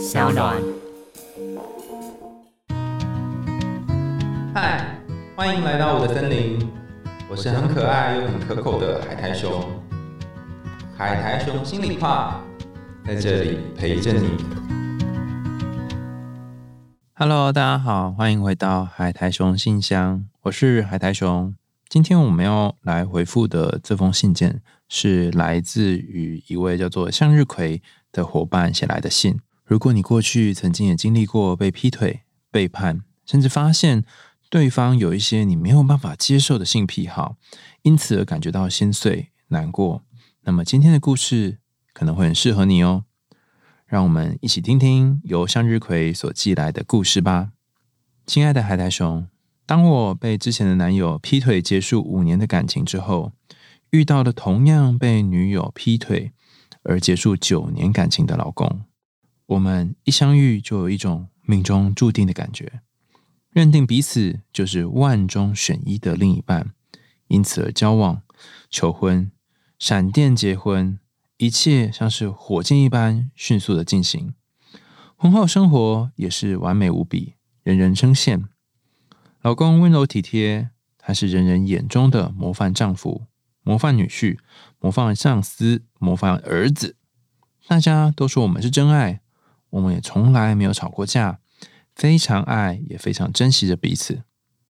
小暖。嗨，欢迎来到我的森林，我是很可爱又很可口的海苔熊。海苔熊心里话，在这里陪着你。Hello，大家好，欢迎回到海苔熊信箱，我是海苔熊。今天我们要来回复的这封信件，是来自于一位叫做向日葵的伙伴写来的信。如果你过去曾经也经历过被劈腿、背叛，甚至发现对方有一些你没有办法接受的性癖好，因此而感觉到心碎、难过，那么今天的故事可能会很适合你哦。让我们一起听听由向日葵所寄来的故事吧。亲爱的海苔熊，当我被之前的男友劈腿结束五年的感情之后，遇到了同样被女友劈腿而结束九年感情的老公。我们一相遇就有一种命中注定的感觉，认定彼此就是万中选一的另一半，因此而交往、求婚、闪电结婚。一切像是火箭一般迅速的进行，婚后生活也是完美无比，人人称羡。老公温柔体贴，他是人人眼中的模范丈夫、模范女婿、模范上司、模范儿子。大家都说我们是真爱，我们也从来没有吵过架，非常爱也非常珍惜着彼此。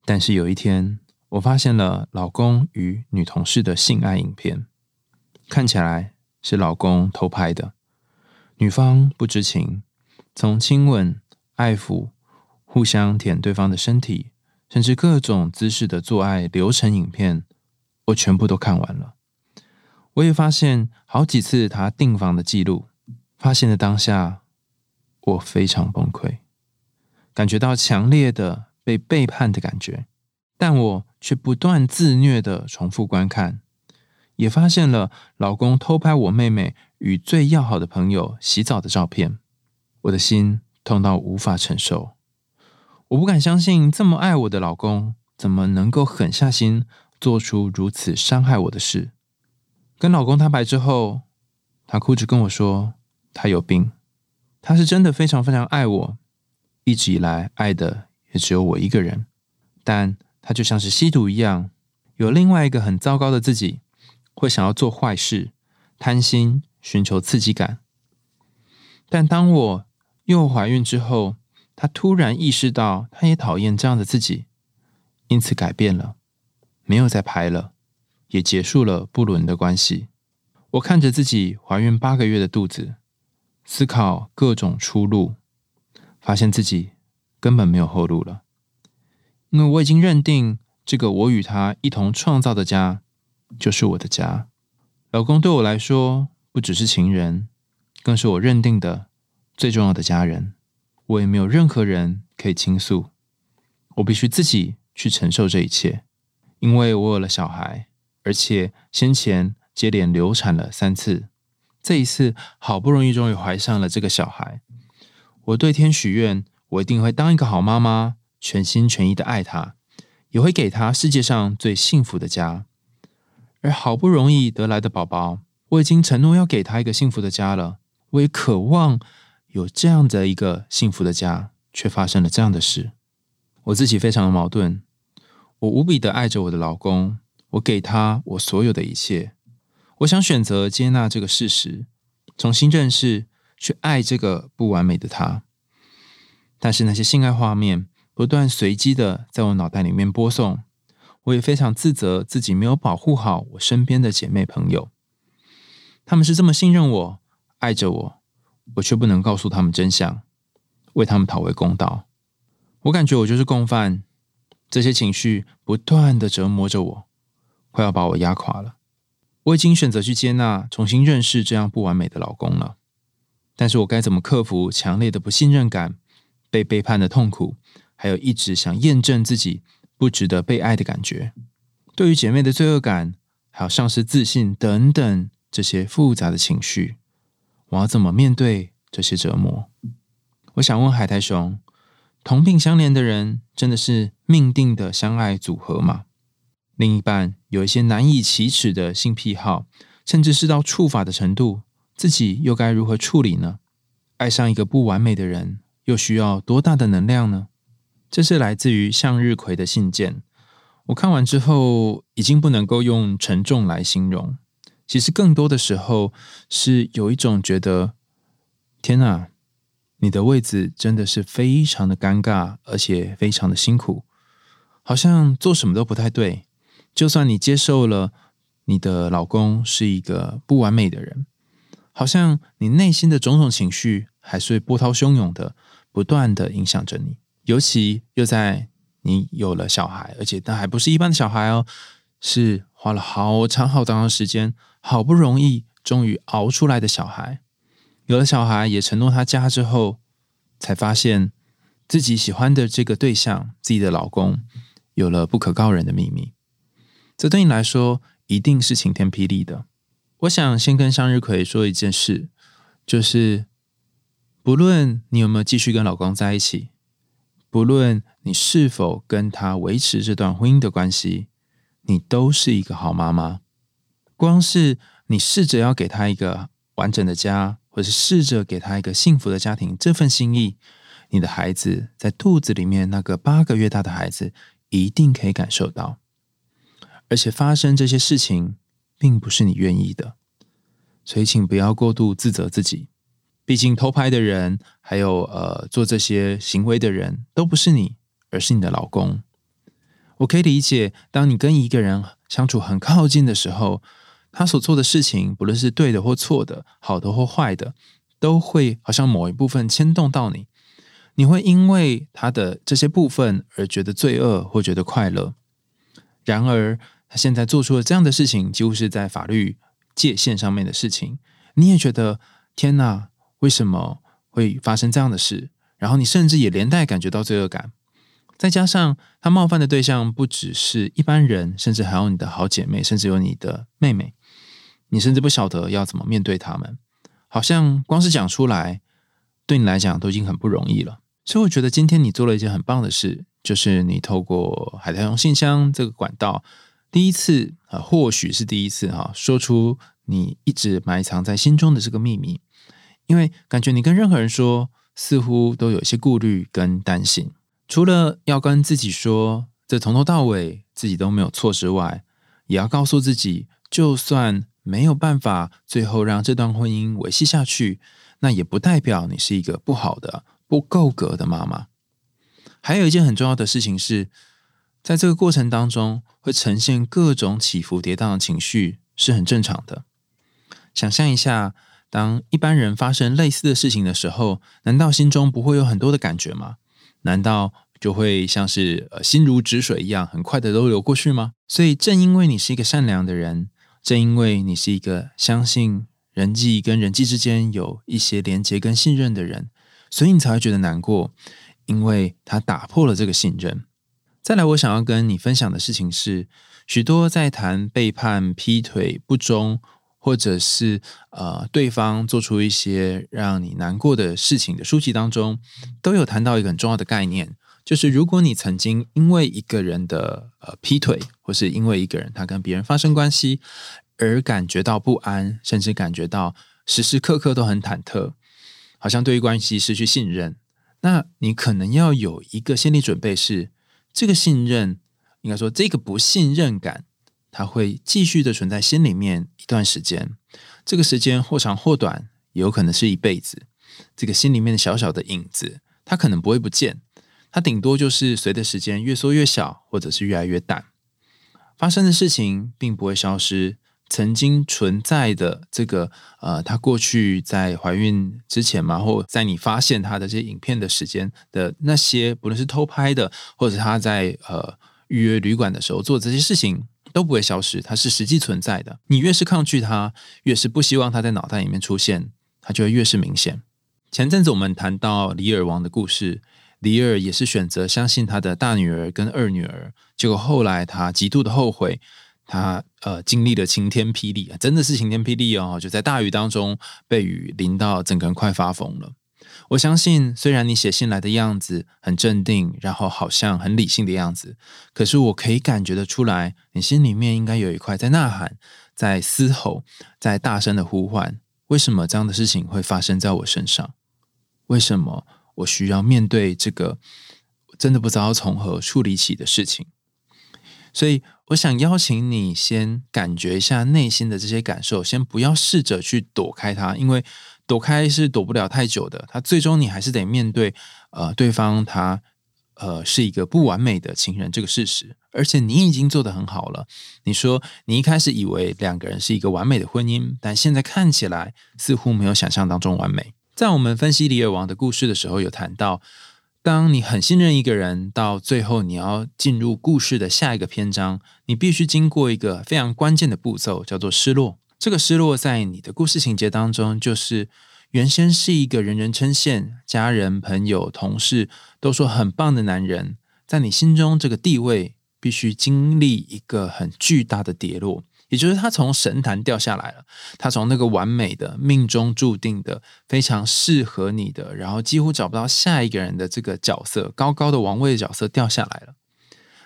但是有一天，我发现了老公与女同事的性爱影片，看起来。是老公偷拍的，女方不知情，从亲吻、爱抚、互相舔对方的身体，甚至各种姿势的做爱流程影片，我全部都看完了。我也发现好几次他订房的记录，发现的当下，我非常崩溃，感觉到强烈的被背叛的感觉，但我却不断自虐的重复观看。也发现了老公偷拍我妹妹与最要好的朋友洗澡的照片，我的心痛到无法承受。我不敢相信，这么爱我的老公怎么能够狠下心做出如此伤害我的事？跟老公摊牌之后，他哭着跟我说，他有病，他是真的非常非常爱我，一直以来爱的也只有我一个人，但他就像是吸毒一样，有另外一个很糟糕的自己。会想要做坏事，贪心，寻求刺激感。但当我又怀孕之后，他突然意识到，他也讨厌这样的自己，因此改变了，没有再拍了，也结束了不伦的关系。我看着自己怀孕八个月的肚子，思考各种出路，发现自己根本没有后路了，因为我已经认定这个我与他一同创造的家。就是我的家，老公对我来说不只是情人，更是我认定的最重要的家人。我也没有任何人可以倾诉，我必须自己去承受这一切，因为我有了小孩，而且先前接连流产了三次，这一次好不容易终于怀上了这个小孩。我对天许愿，我一定会当一个好妈妈，全心全意的爱他，也会给他世界上最幸福的家。而好不容易得来的宝宝，我已经承诺要给他一个幸福的家了。我也渴望有这样的一个幸福的家，却发生了这样的事。我自己非常的矛盾。我无比的爱着我的老公，我给他我所有的一切。我想选择接纳这个事实，重新认识，去爱这个不完美的他。但是那些性爱画面不断随机的在我脑袋里面播送。我也非常自责，自己没有保护好我身边的姐妹朋友。他们是这么信任我、爱着我，我却不能告诉他们真相，为他们讨回公道。我感觉我就是共犯，这些情绪不断的折磨着我，快要把我压垮了。我已经选择去接纳、重新认识这样不完美的老公了，但是我该怎么克服强烈的不信任感、被背叛的痛苦，还有一直想验证自己？不值得被爱的感觉，对于姐妹的罪恶感，还有丧失自信等等这些复杂的情绪，我要怎么面对这些折磨？我想问海苔熊：同病相怜的人真的是命定的相爱组合吗？另一半有一些难以启齿的性癖好，甚至是到触法的程度，自己又该如何处理呢？爱上一个不完美的人，又需要多大的能量呢？这是来自于向日葵的信件。我看完之后，已经不能够用沉重来形容。其实更多的时候，是有一种觉得，天哪，你的位置真的是非常的尴尬，而且非常的辛苦，好像做什么都不太对。就算你接受了你的老公是一个不完美的人，好像你内心的种种情绪还是波涛汹涌的，不断的影响着你。尤其又在你有了小孩，而且那还不是一般的小孩哦，是花了好长好长的时间，好不容易终于熬出来的小孩。有了小孩，也承诺他家之后，才发现自己喜欢的这个对象，自己的老公，有了不可告人的秘密。这对你来说一定是晴天霹雳的。我想先跟向日葵说一件事，就是不论你有没有继续跟老公在一起。不论你是否跟他维持这段婚姻的关系，你都是一个好妈妈。光是你试着要给他一个完整的家，或是试着给他一个幸福的家庭，这份心意，你的孩子在肚子里面那个八个月大的孩子一定可以感受到。而且发生这些事情，并不是你愿意的，所以请不要过度自责自己。毕竟偷拍的人，还有呃做这些行为的人，都不是你，而是你的老公。我可以理解，当你跟一个人相处很靠近的时候，他所做的事情，不论是对的或错的，好的或坏的，都会好像某一部分牵动到你。你会因为他的这些部分而觉得罪恶或觉得快乐。然而，他现在做出了这样的事情，几乎是在法律界限上面的事情，你也觉得天哪！为什么会发生这样的事？然后你甚至也连带感觉到罪恶感，再加上他冒犯的对象不只是一般人，甚至还有你的好姐妹，甚至有你的妹妹，你甚至不晓得要怎么面对他们，好像光是讲出来，对你来讲都已经很不容易了。所以我觉得今天你做了一件很棒的事，就是你透过海苔熊信箱这个管道，第一次啊，或许是第一次哈，说出你一直埋藏在心中的这个秘密。因为感觉你跟任何人说，似乎都有些顾虑跟担心。除了要跟自己说，这从头到尾自己都没有错之外，也要告诉自己，就算没有办法最后让这段婚姻维系下去，那也不代表你是一个不好的、不够格的妈妈。还有一件很重要的事情是，在这个过程当中，会呈现各种起伏跌宕的情绪，是很正常的。想象一下。当一般人发生类似的事情的时候，难道心中不会有很多的感觉吗？难道就会像是呃心如止水一样，很快的都流过去吗？所以，正因为你是一个善良的人，正因为你是一个相信人际跟人际之间有一些连接跟信任的人，所以你才会觉得难过，因为他打破了这个信任。再来，我想要跟你分享的事情是，许多在谈背叛、劈腿、不忠。或者是呃，对方做出一些让你难过的事情的书籍当中，都有谈到一个很重要的概念，就是如果你曾经因为一个人的呃劈腿，或是因为一个人他跟别人发生关系而感觉到不安，甚至感觉到时时刻刻都很忐忑，好像对于关系失去信任，那你可能要有一个心理准备，是这个信任，应该说这个不信任感。它会继续的存在心里面一段时间，这个时间或长或短，有可能是一辈子。这个心里面的小小的影子，它可能不会不见，它顶多就是随着时间越缩越小，或者是越来越淡。发生的事情并不会消失，曾经存在的这个呃，他过去在怀孕之前嘛，或在你发现他的这些影片的时间的那些，不论是偷拍的，或者他在呃预约旅馆的时候做这些事情。都不会消失，它是实际存在的。你越是抗拒它，越是不希望它在脑袋里面出现，它就会越是明显。前阵子我们谈到李尔王的故事，李尔也是选择相信他的大女儿跟二女儿，结果后来他极度的后悔，他呃经历了晴天霹雳，真的是晴天霹雳哦，就在大雨当中被雨淋到，整个人快发疯了。我相信，虽然你写信来的样子很镇定，然后好像很理性的样子，可是我可以感觉得出来，你心里面应该有一块在呐喊、在嘶吼、在大声的呼唤。为什么这样的事情会发生在我身上？为什么我需要面对这个真的不知道从何处理起的事情？所以，我想邀请你先感觉一下内心的这些感受，先不要试着去躲开它，因为躲开是躲不了太久的。他最终你还是得面对，呃，对方他呃是一个不完美的情人这个事实，而且你已经做得很好了。你说你一开始以为两个人是一个完美的婚姻，但现在看起来似乎没有想象当中完美。在我们分析李尔王的故事的时候，有谈到。当你很信任一个人，到最后你要进入故事的下一个篇章，你必须经过一个非常关键的步骤，叫做失落。这个失落在你的故事情节当中，就是原先是一个人人称羡、家人、朋友、同事都说很棒的男人，在你心中这个地位必须经历一个很巨大的跌落。也就是他从神坛掉下来了，他从那个完美的命中注定的非常适合你的，然后几乎找不到下一个人的这个角色，高高的王位的角色掉下来了。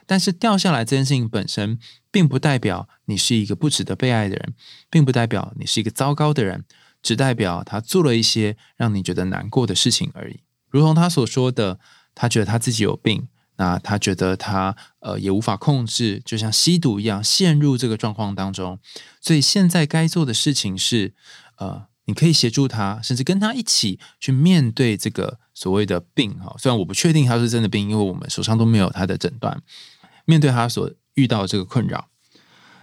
但是掉下来这件事情本身，并不代表你是一个不值得被爱的人，并不代表你是一个糟糕的人，只代表他做了一些让你觉得难过的事情而已。如同他所说的，他觉得他自己有病。那他觉得他呃也无法控制，就像吸毒一样陷入这个状况当中。所以现在该做的事情是，呃，你可以协助他，甚至跟他一起去面对这个所谓的病哈。虽然我不确定他是真的病，因为我们手上都没有他的诊断。面对他所遇到这个困扰，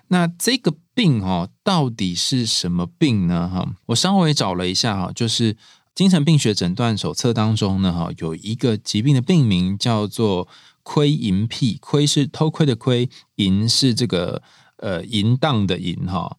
那这个病哈到底是什么病呢？哈，我稍微找了一下哈，就是。精神病学诊断手册当中呢，哈，有一个疾病的病名叫做窥淫癖。窥是偷窥的窥，淫是这个呃淫荡的淫哈。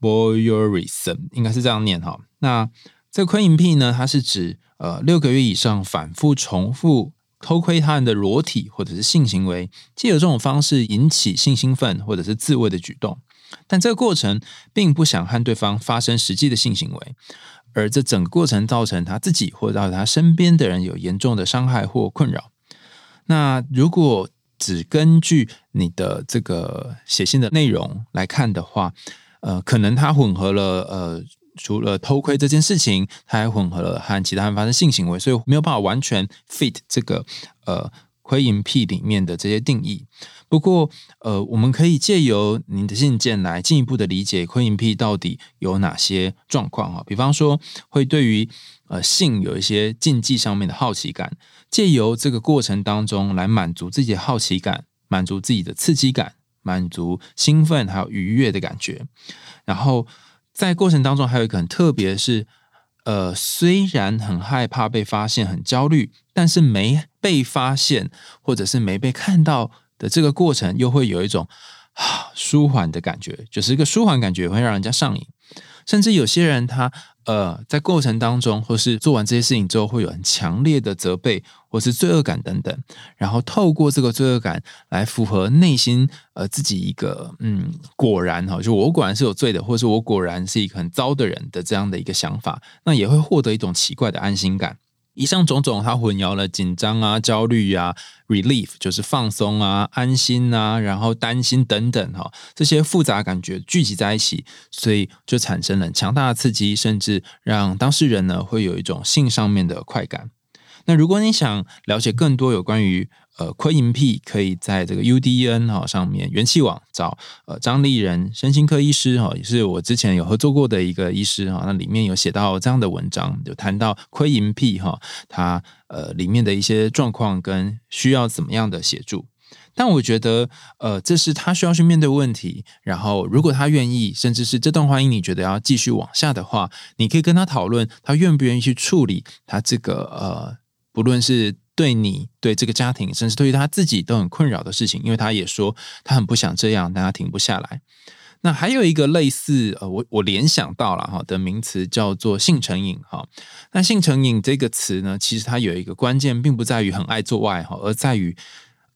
voyeurism 应该是这样念哈。那这个窥淫癖呢，它是指呃六个月以上反复重复偷窥他人的裸体或者是性行为，借由这种方式引起性兴奋或者是自慰的举动，但这个过程并不想和对方发生实际的性行为。而这整个过程造成他自己或者他身边的人有严重的伤害或困扰。那如果只根据你的这个写信的内容来看的话，呃，可能他混合了呃，除了偷窥这件事情，他还混合了和其他人发生性行为，所以没有办法完全 fit 这个呃窥淫癖里面的这些定义。不过，呃，我们可以借由您的信件来进一步的理解窥淫癖到底有哪些状况哈？比方说，会对于呃性有一些禁忌上面的好奇感，借由这个过程当中来满足自己的好奇感，满足自己的刺激感，满足兴奋还有愉悦的感觉。然后在过程当中还有一个很特别的是，呃，虽然很害怕被发现，很焦虑，但是没被发现或者是没被看到。的这个过程又会有一种啊舒缓的感觉，就是一个舒缓感觉会让人家上瘾，甚至有些人他呃在过程当中或是做完这些事情之后会有很强烈的责备或是罪恶感等等，然后透过这个罪恶感来符合内心呃自己一个嗯果然哈，就我果然是有罪的，或者是我果然是一个很糟的人的这样的一个想法，那也会获得一种奇怪的安心感。以上种种，它混淆了紧张啊、焦虑啊、relief 就是放松啊、安心啊，然后担心等等哈，这些复杂感觉聚集在一起，所以就产生了强大的刺激，甚至让当事人呢会有一种性上面的快感。那如果你想了解更多有关于呃亏盈癖，可以在这个 UDN 哈上面元气网找呃张丽人身心科医师哈，也是我之前有合作过的一个医师哈，那里面有写到这样的文章，有谈到亏盈癖哈，它呃里面的一些状况跟需要怎么样的协助。但我觉得呃这是他需要去面对问题，然后如果他愿意，甚至是这段婚姻你觉得要继续往下的话，你可以跟他讨论他愿不愿意去处理他这个呃。不论是对你、对这个家庭，甚至对于他自己都很困扰的事情，因为他也说他很不想这样，但他停不下来。那还有一个类似呃，我我联想到了哈的名词叫做性成瘾哈。那性成瘾这个词呢，其实它有一个关键，并不在于很爱做爱哈，而在于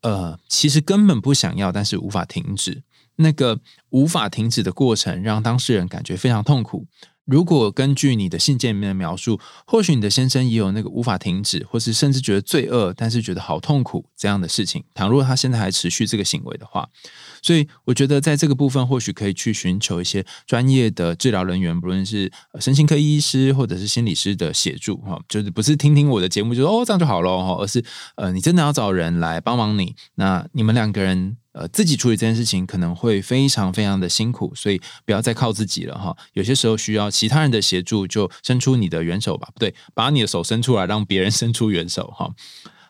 呃，其实根本不想要，但是无法停止。那个无法停止的过程，让当事人感觉非常痛苦。如果根据你的信件里面的描述，或许你的先生也有那个无法停止，或是甚至觉得罪恶，但是觉得好痛苦这样的事情。倘若他现在还持续这个行为的话，所以我觉得在这个部分，或许可以去寻求一些专业的治疗人员，不论是神经科医师或者是心理师的协助哈，就是不是听听我的节目就说哦这样就好了哈，而是呃你真的要找人来帮忙你，那你们两个人。呃，自己处理这件事情可能会非常非常的辛苦，所以不要再靠自己了哈。有些时候需要其他人的协助，就伸出你的援手吧。不对，把你的手伸出来，让别人 伸出援手哈。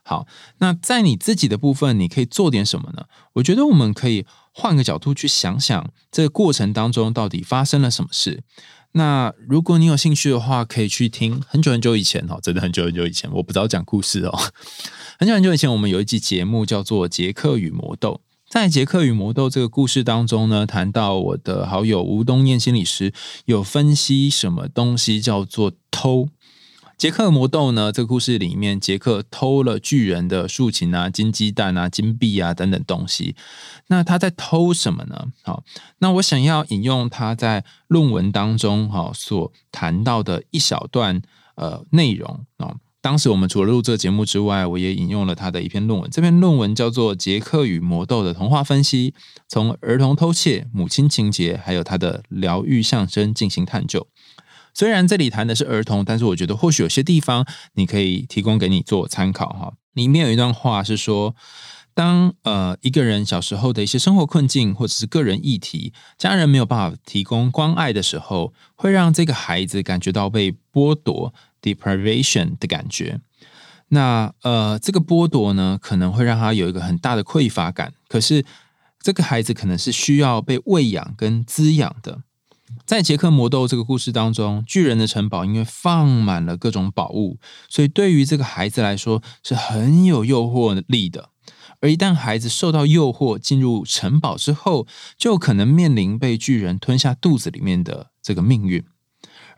好，那在你自己的部分，你可以做点什么呢？我觉得我们可以换个角度去想想，这个过程当中到底发生了什么事。那如果你有兴趣的话，可以去听很久很久以前哈，真的很久很久以前，我不知道讲故事哦。很久很久以前，我们有一集节目叫做《杰克与魔豆》。在《杰克与魔豆》这个故事当中呢，谈到我的好友吴东燕心理师有分析什么东西叫做偷。杰克魔豆呢，这个故事里面，杰克偷了巨人的竖琴啊、金鸡蛋啊、金币啊等等东西。那他在偷什么呢？好，那我想要引用他在论文当中哈所谈到的一小段呃内容啊。当时我们除了录这个节目之外，我也引用了他的一篇论文。这篇论文叫做《杰克与魔豆的童话分析》，从儿童偷窃、母亲情节，还有他的疗愈象征进行探究。虽然这里谈的是儿童，但是我觉得或许有些地方你可以提供给你做参考哈。里面有一段话是说，当呃一个人小时候的一些生活困境或者是个人议题，家人没有办法提供关爱的时候，会让这个孩子感觉到被剥夺。Deprivation 的感觉，那呃，这个剥夺呢，可能会让他有一个很大的匮乏感。可是，这个孩子可能是需要被喂养跟滋养的。在杰克魔豆这个故事当中，巨人的城堡因为放满了各种宝物，所以对于这个孩子来说是很有诱惑力的。而一旦孩子受到诱惑进入城堡之后，就可能面临被巨人吞下肚子里面的这个命运。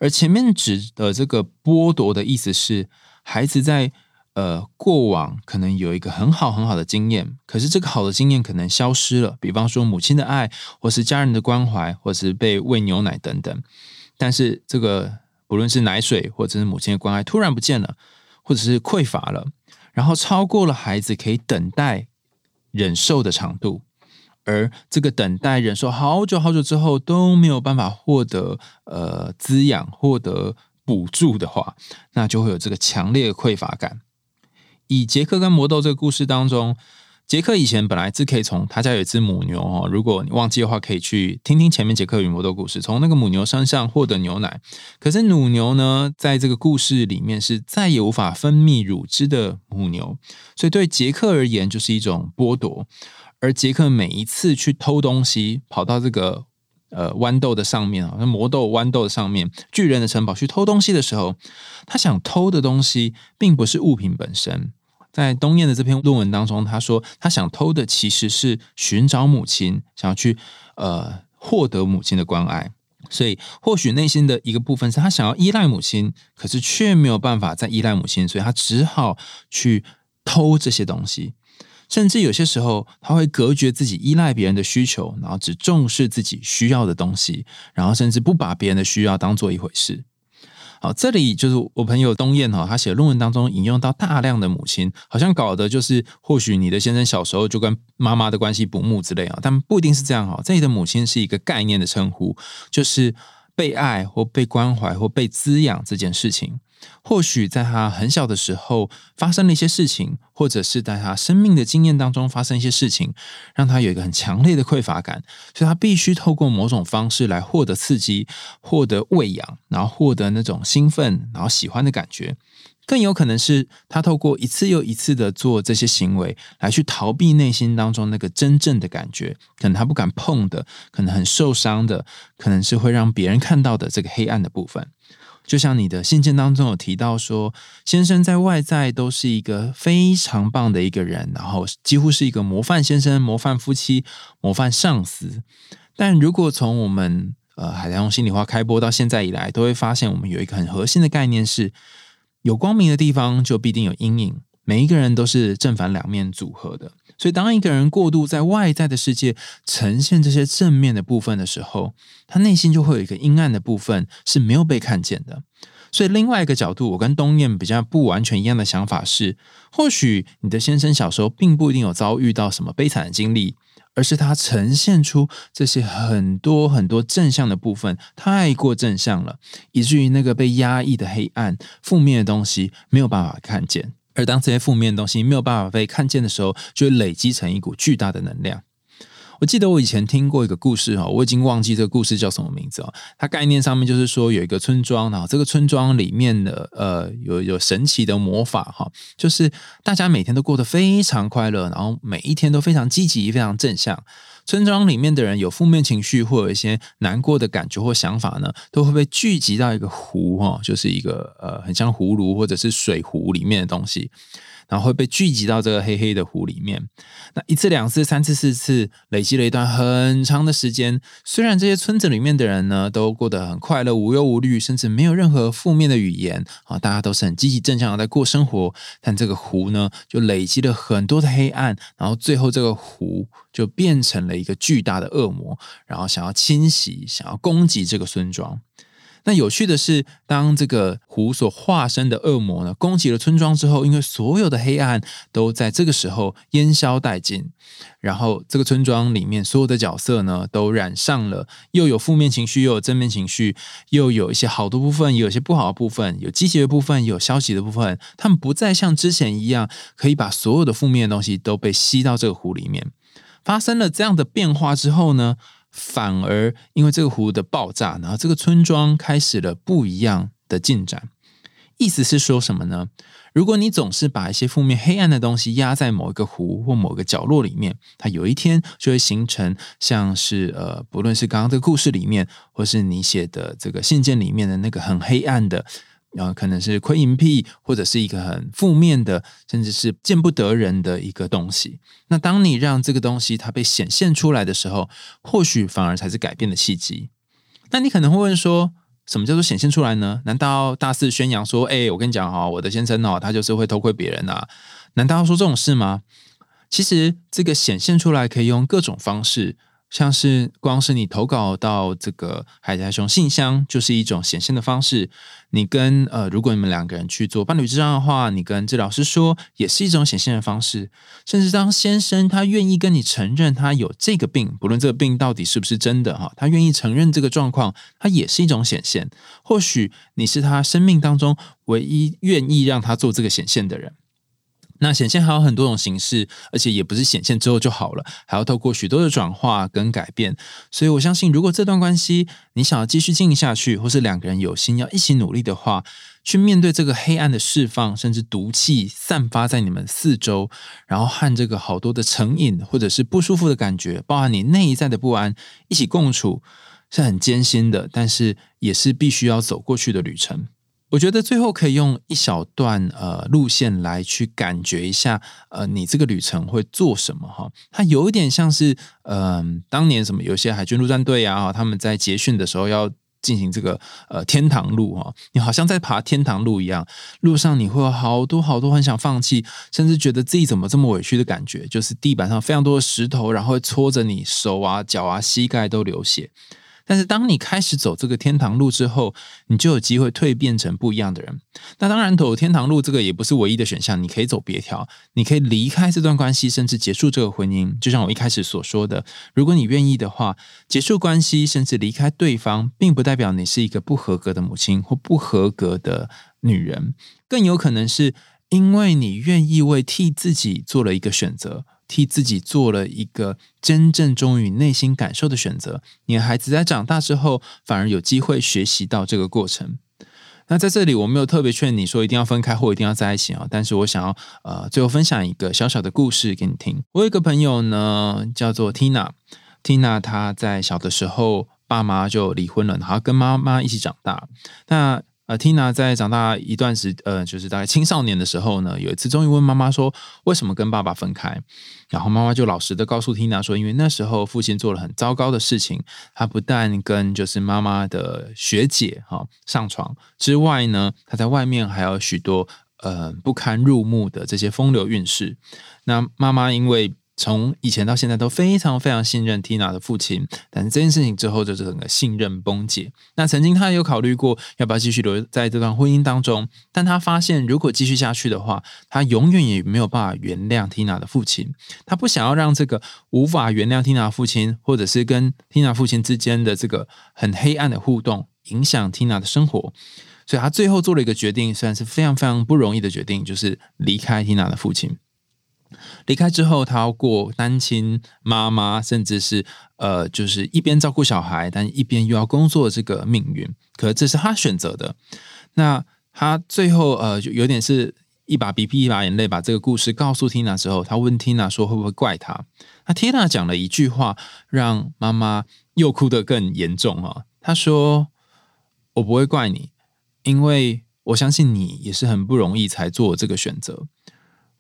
而前面指的这个剥夺的意思是，孩子在呃过往可能有一个很好很好的经验，可是这个好的经验可能消失了。比方说母亲的爱，或是家人的关怀，或是被喂牛奶等等。但是这个不论是奶水或者是母亲的关爱突然不见了，或者是匮乏了，然后超过了孩子可以等待忍受的长度。而这个等待忍受好久好久之后都没有办法获得呃滋养、获得补助的话，那就会有这个强烈的匮乏感。以杰克跟魔豆这个故事当中，杰克以前本来是可以从他家有一只母牛哦，如果你忘记的话，可以去听听前面杰克与魔豆故事，从那个母牛身上获得牛奶。可是母牛呢，在这个故事里面是再也无法分泌乳汁的母牛，所以对杰克而言就是一种剥夺。而杰克每一次去偷东西，跑到这个呃豌豆的上面啊，那魔豆豌豆的上面，巨人的城堡去偷东西的时候，他想偷的东西并不是物品本身。在东燕的这篇论文当中，他说他想偷的其实是寻找母亲，想要去呃获得母亲的关爱。所以或许内心的一个部分是他想要依赖母亲，可是却没有办法再依赖母亲，所以他只好去偷这些东西。甚至有些时候，他会隔绝自己依赖别人的需求，然后只重视自己需要的东西，然后甚至不把别人的需要当做一回事。好，这里就是我朋友东燕哈，他写论文当中引用到大量的母亲，好像搞的就是或许你的先生小时候就跟妈妈的关系不睦之类啊，但不一定是这样哈。这里的母亲是一个概念的称呼，就是被爱或被关怀或被滋养这件事情。或许在他很小的时候发生了一些事情，或者是在他生命的经验当中发生一些事情，让他有一个很强烈的匮乏感，所以他必须透过某种方式来获得刺激，获得喂养，然后获得那种兴奋，然后喜欢的感觉。更有可能是他透过一次又一次的做这些行为，来去逃避内心当中那个真正的感觉，可能他不敢碰的，可能很受伤的，可能是会让别人看到的这个黑暗的部分。就像你的信件当中有提到说，先生在外在都是一个非常棒的一个人，然后几乎是一个模范先生、模范夫妻、模范上司。但如果从我们呃海洋心理话开播到现在以来，都会发现我们有一个很核心的概念是：有光明的地方就必定有阴影，每一个人都是正反两面组合的。所以，当一个人过度在外在的世界呈现这些正面的部分的时候，他内心就会有一个阴暗的部分是没有被看见的。所以，另外一个角度，我跟东燕比较不完全一样的想法是：或许你的先生小时候并不一定有遭遇到什么悲惨的经历，而是他呈现出这些很多很多正向的部分太过正向了，以至于那个被压抑的黑暗、负面的东西没有办法看见。而当这些负面的东西没有办法被看见的时候，就会累积成一股巨大的能量。我记得我以前听过一个故事哈，我已经忘记这个故事叫什么名字哦。它概念上面就是说有一个村庄，然后这个村庄里面的呃有有神奇的魔法哈，就是大家每天都过得非常快乐，然后每一天都非常积极、非常正向。村庄里面的人有负面情绪或有一些难过的感觉或想法呢，都会被聚集到一个湖哈，就是一个呃很像葫芦或者是水壶里面的东西。然后会被聚集到这个黑黑的湖里面。那一次、两次、三次、四次，累积了一段很长的时间。虽然这些村子里面的人呢，都过得很快乐、无忧无虑，甚至没有任何负面的语言啊，大家都是很积极正向的在过生活。但这个湖呢，就累积了很多的黑暗，然后最后这个湖就变成了一个巨大的恶魔，然后想要侵袭、想要攻击这个村庄。那有趣的是，当这个湖所化身的恶魔呢攻击了村庄之后，因为所有的黑暗都在这个时候烟消殆尽，然后这个村庄里面所有的角色呢都染上了，又有负面情绪，又有正面情绪，又有一些好的部分，有一些不好的部分，有积极的部分，有消极的部分。他们不再像之前一样，可以把所有的负面的东西都被吸到这个湖里面。发生了这样的变化之后呢？反而因为这个湖的爆炸，然后这个村庄开始了不一样的进展。意思是说什么呢？如果你总是把一些负面、黑暗的东西压在某一个湖或某个角落里面，它有一天就会形成像是呃，不论是刚刚这个故事里面，或是你写的这个信件里面的那个很黑暗的。然后可能是窥淫癖，或者是一个很负面的，甚至是见不得人的一个东西。那当你让这个东西它被显现出来的时候，或许反而才是改变的契机。那你可能会问说，什么叫做显现出来呢？难道大肆宣扬说，哎，我跟你讲哈，我的先生哦，他就是会偷窥别人啊？难道要说这种事吗？其实这个显现出来可以用各种方式。像是光是你投稿到这个海苔熊信箱，就是一种显现的方式。你跟呃，如果你们两个人去做伴侣治疗的话，你跟治疗师说，也是一种显现的方式。甚至当先生他愿意跟你承认他有这个病，不论这个病到底是不是真的哈，他愿意承认这个状况，他也是一种显现。或许你是他生命当中唯一愿意让他做这个显现的人。那显现还有很多种形式，而且也不是显现之后就好了，还要透过许多的转化跟改变。所以我相信，如果这段关系你想要继续经营下去，或是两个人有心要一起努力的话，去面对这个黑暗的释放，甚至毒气散发在你们四周，然后和这个好多的成瘾或者是不舒服的感觉，包含你内在的不安，一起共处，是很艰辛的，但是也是必须要走过去的旅程。我觉得最后可以用一小段呃路线来去感觉一下，呃，你这个旅程会做什么哈？它有一点像是，嗯，当年什么有些海军陆战队啊，他们在结训的时候要进行这个呃天堂路哈，你好像在爬天堂路一样，路上你会有好多好多很想放弃，甚至觉得自己怎么这么委屈的感觉，就是地板上非常多的石头，然后会搓着你手啊、脚啊、膝盖都流血。但是当你开始走这个天堂路之后，你就有机会蜕变成不一样的人。那当然，走天堂路这个也不是唯一的选项，你可以走别条，你可以离开这段关系，甚至结束这个婚姻。就像我一开始所说的，如果你愿意的话，结束关系，甚至离开对方，并不代表你是一个不合格的母亲或不合格的女人，更有可能是因为你愿意为替自己做了一个选择。替自己做了一个真正忠于内心感受的选择。你的孩子在长大之后，反而有机会学习到这个过程。那在这里，我没有特别劝你说一定要分开或一定要在一起啊。但是我想要呃，最后分享一个小小的故事给你听。我有一个朋友呢，叫做 Tina，Tina 她在小的时候，爸妈就离婚了，然后跟妈妈一起长大。那呃，Tina 在长大一段时，呃，就是大概青少年的时候呢，有一次终于问妈妈说，为什么跟爸爸分开？然后妈妈就老实的告诉 Tina 说，因为那时候父亲做了很糟糕的事情，他不但跟就是妈妈的学姐哈上床之外呢，他在外面还有许多呃不堪入目的这些风流韵事。那妈妈因为从以前到现在都非常非常信任 Tina 的父亲，但是这件事情之后就是整个信任崩解。那曾经他有考虑过要不要继续留在这段婚姻当中，但他发现如果继续下去的话，他永远也没有办法原谅 Tina 的父亲。他不想要让这个无法原谅 Tina 父亲，或者是跟 Tina 父亲之间的这个很黑暗的互动影响 Tina 的生活，所以他最后做了一个决定，虽然是非常非常不容易的决定，就是离开 Tina 的父亲。离开之后，他要过单亲妈妈，甚至是呃，就是一边照顾小孩，但一边又要工作这个命运。可这是他选择的。那他最后呃，就有点是一把鼻涕一把眼泪，把这个故事告诉 Tina 之后，他问 Tina 说会不会怪他？那 Tina 讲了一句话，让妈妈又哭得更严重啊。他说：“我不会怪你，因为我相信你也是很不容易才做这个选择。”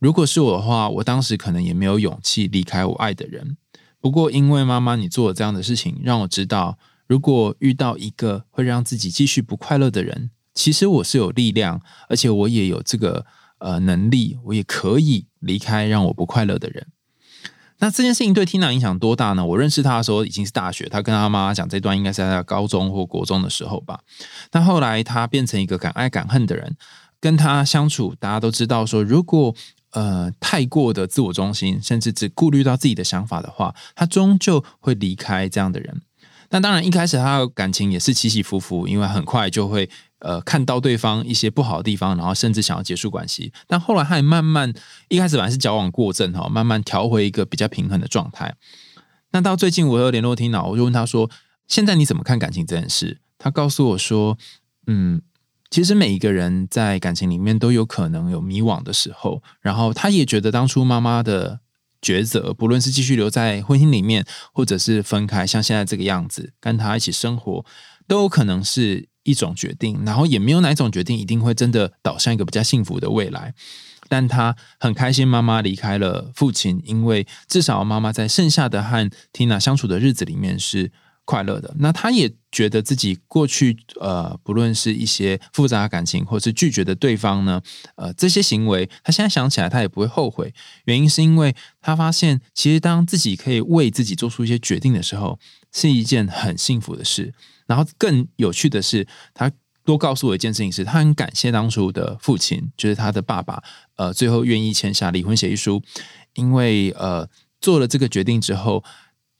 如果是我的话，我当时可能也没有勇气离开我爱的人。不过，因为妈妈你做了这样的事情，让我知道，如果遇到一个会让自己继续不快乐的人，其实我是有力量，而且我也有这个呃能力，我也可以离开让我不快乐的人。那这件事情对 Tina 影响多大呢？我认识他的时候已经是大学，他跟他妈妈讲这段应该是在高中或国中的时候吧。那后来他变成一个敢爱敢恨的人，跟他相处，大家都知道说，如果呃，太过的自我中心，甚至只顾虑到自己的想法的话，他终究会离开这样的人。那当然，一开始他的感情也是起起伏伏，因为很快就会呃看到对方一些不好的地方，然后甚至想要结束关系。但后来他也慢慢，一开始本来是交往过正哈，慢慢调回一个比较平衡的状态。那到最近我有联络听脑，我就问他说：“现在你怎么看感情这件事？”他告诉我说：“嗯。”其实每一个人在感情里面都有可能有迷惘的时候，然后他也觉得当初妈妈的抉择，不论是继续留在婚姻里面，或者是分开，像现在这个样子跟他一起生活，都有可能是一种决定。然后也没有哪一种决定一定会真的导向一个比较幸福的未来。但他很开心妈妈离开了父亲，因为至少妈妈在剩下的和 Tina 相处的日子里面是。快乐的，那他也觉得自己过去呃，不论是一些复杂的感情，或是拒绝的对方呢，呃，这些行为，他现在想起来，他也不会后悔。原因是因为他发现，其实当自己可以为自己做出一些决定的时候，是一件很幸福的事。然后更有趣的是，他多告诉我一件事情，是他很感谢当初的父亲，就是他的爸爸，呃，最后愿意签下离婚协议书，因为呃，做了这个决定之后。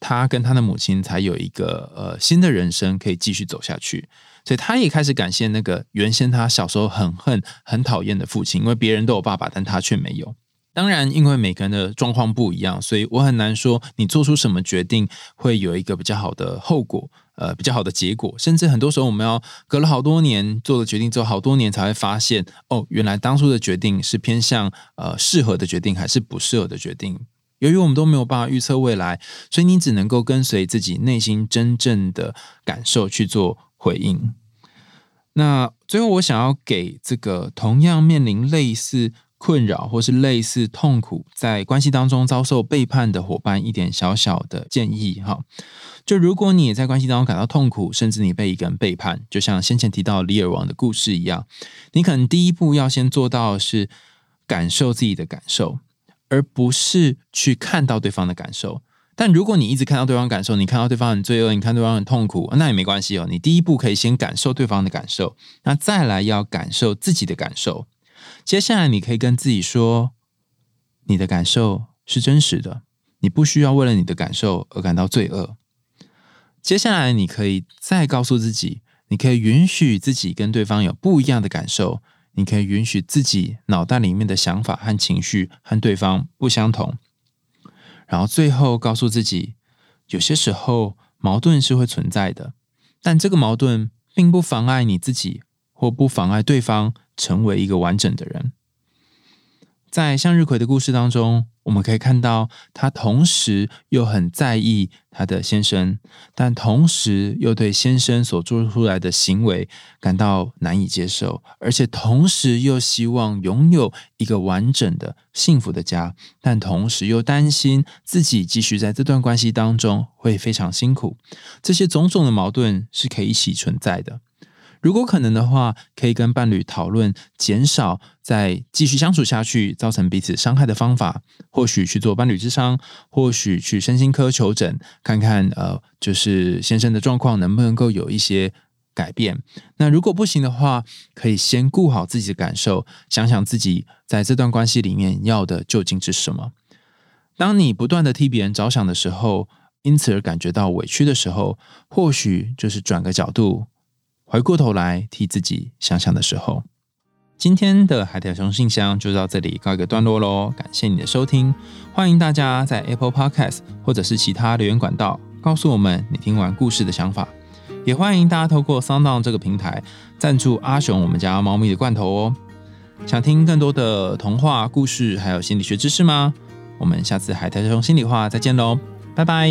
他跟他的母亲才有一个呃新的人生可以继续走下去，所以他也开始感谢那个原先他小时候很恨、很讨厌的父亲，因为别人都有爸爸，但他却没有。当然，因为每个人的状况不一样，所以我很难说你做出什么决定会有一个比较好的后果，呃，比较好的结果。甚至很多时候，我们要隔了好多年做了决定之后，好多年才会发现，哦，原来当初的决定是偏向呃适合的决定，还是不适合的决定。由于我们都没有办法预测未来，所以你只能够跟随自己内心真正的感受去做回应。那最后，我想要给这个同样面临类似困扰或是类似痛苦，在关系当中遭受背叛的伙伴一点小小的建议哈。就如果你也在关系当中感到痛苦，甚至你被一个人背叛，就像先前提到李尔王的故事一样，你可能第一步要先做到是感受自己的感受。而不是去看到对方的感受，但如果你一直看到对方感受，你看到对方很罪恶，你看对方很痛苦，那也没关系哦。你第一步可以先感受对方的感受，那再来要感受自己的感受。接下来你可以跟自己说，你的感受是真实的，你不需要为了你的感受而感到罪恶。接下来你可以再告诉自己，你可以允许自己跟对方有不一样的感受。你可以允许自己脑袋里面的想法和情绪和对方不相同，然后最后告诉自己，有些时候矛盾是会存在的，但这个矛盾并不妨碍你自己或不妨碍对方成为一个完整的人。在向日葵的故事当中。我们可以看到，他同时又很在意他的先生，但同时又对先生所做出来的行为感到难以接受，而且同时又希望拥有一个完整的、幸福的家，但同时又担心自己继续在这段关系当中会非常辛苦。这些种种的矛盾是可以一起存在的。如果可能的话，可以跟伴侣讨论减少再继续相处下去造成彼此伤害的方法。或许去做伴侣之商，或许去身心科求诊，看看呃，就是先生的状况能不能够有一些改变。那如果不行的话，可以先顾好自己的感受，想想自己在这段关系里面要的究竟是什么。当你不断的替别人着想的时候，因此而感觉到委屈的时候，或许就是转个角度。回过头来替自己想想的时候，今天的海苔熊信箱就到这里告一个段落喽。感谢你的收听，欢迎大家在 Apple Podcast 或者是其他留言管道告诉我们你听完故事的想法，也欢迎大家透过 SoundOn 这个平台赞助阿雄我们家猫咪的罐头哦。想听更多的童话故事还有心理学知识吗？我们下次海苔熊心里话再见喽，拜拜。